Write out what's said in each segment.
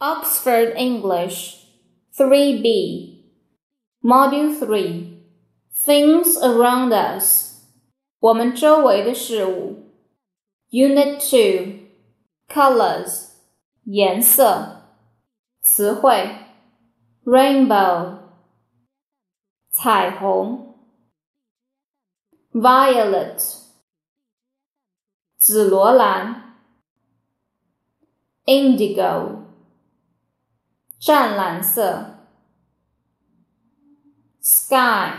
Oxford English 3B Module 3 Things Around Us 我们周围的事物 Unit 2 Colors 颜色词汇 Rainbow 彩虹 Violet 紫罗兰 Indigo 湛蓝色，sky，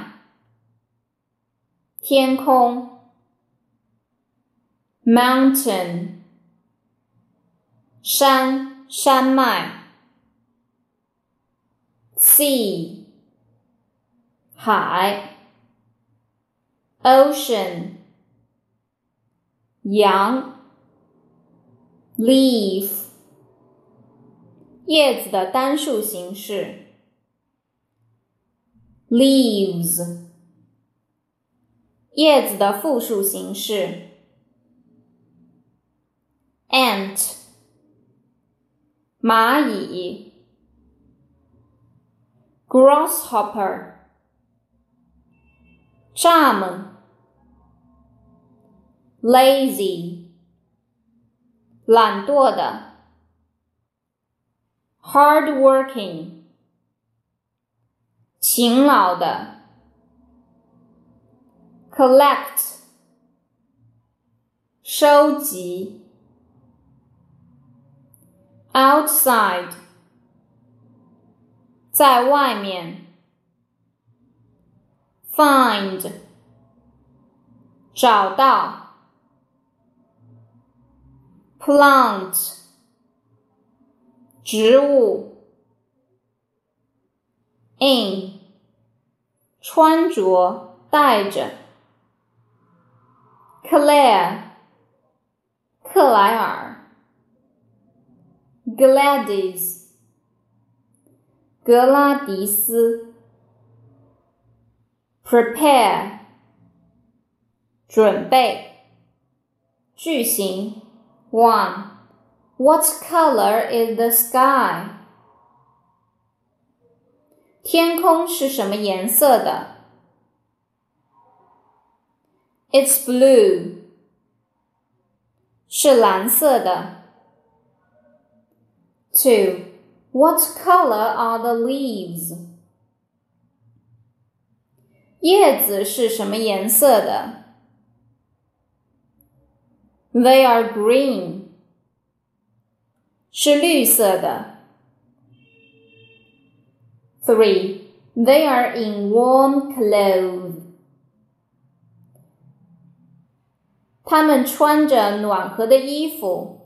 天空，mountain，山山脉，sea，海，ocean，羊，leaf。 叶子的单数形式，leaves；叶子的复数形式，ant；蚂蚁，grasshopper；蚱蜢，lazy；懒惰的。hardworking，勤劳的；collect，收集；outside，在外面；find，找到；plant。 植物，in，穿着带着，Claire，克莱尔，Gladys，格拉迪斯，prepare，准备，句型，one。What color is the sky? 天空是什么颜色的？It's blue. 是蓝色的。Two. What color are the leaves? 叶子是什么颜色的？They are green. 是绿色的。Three, they are in warm clothes. 他们穿着暖和的衣服。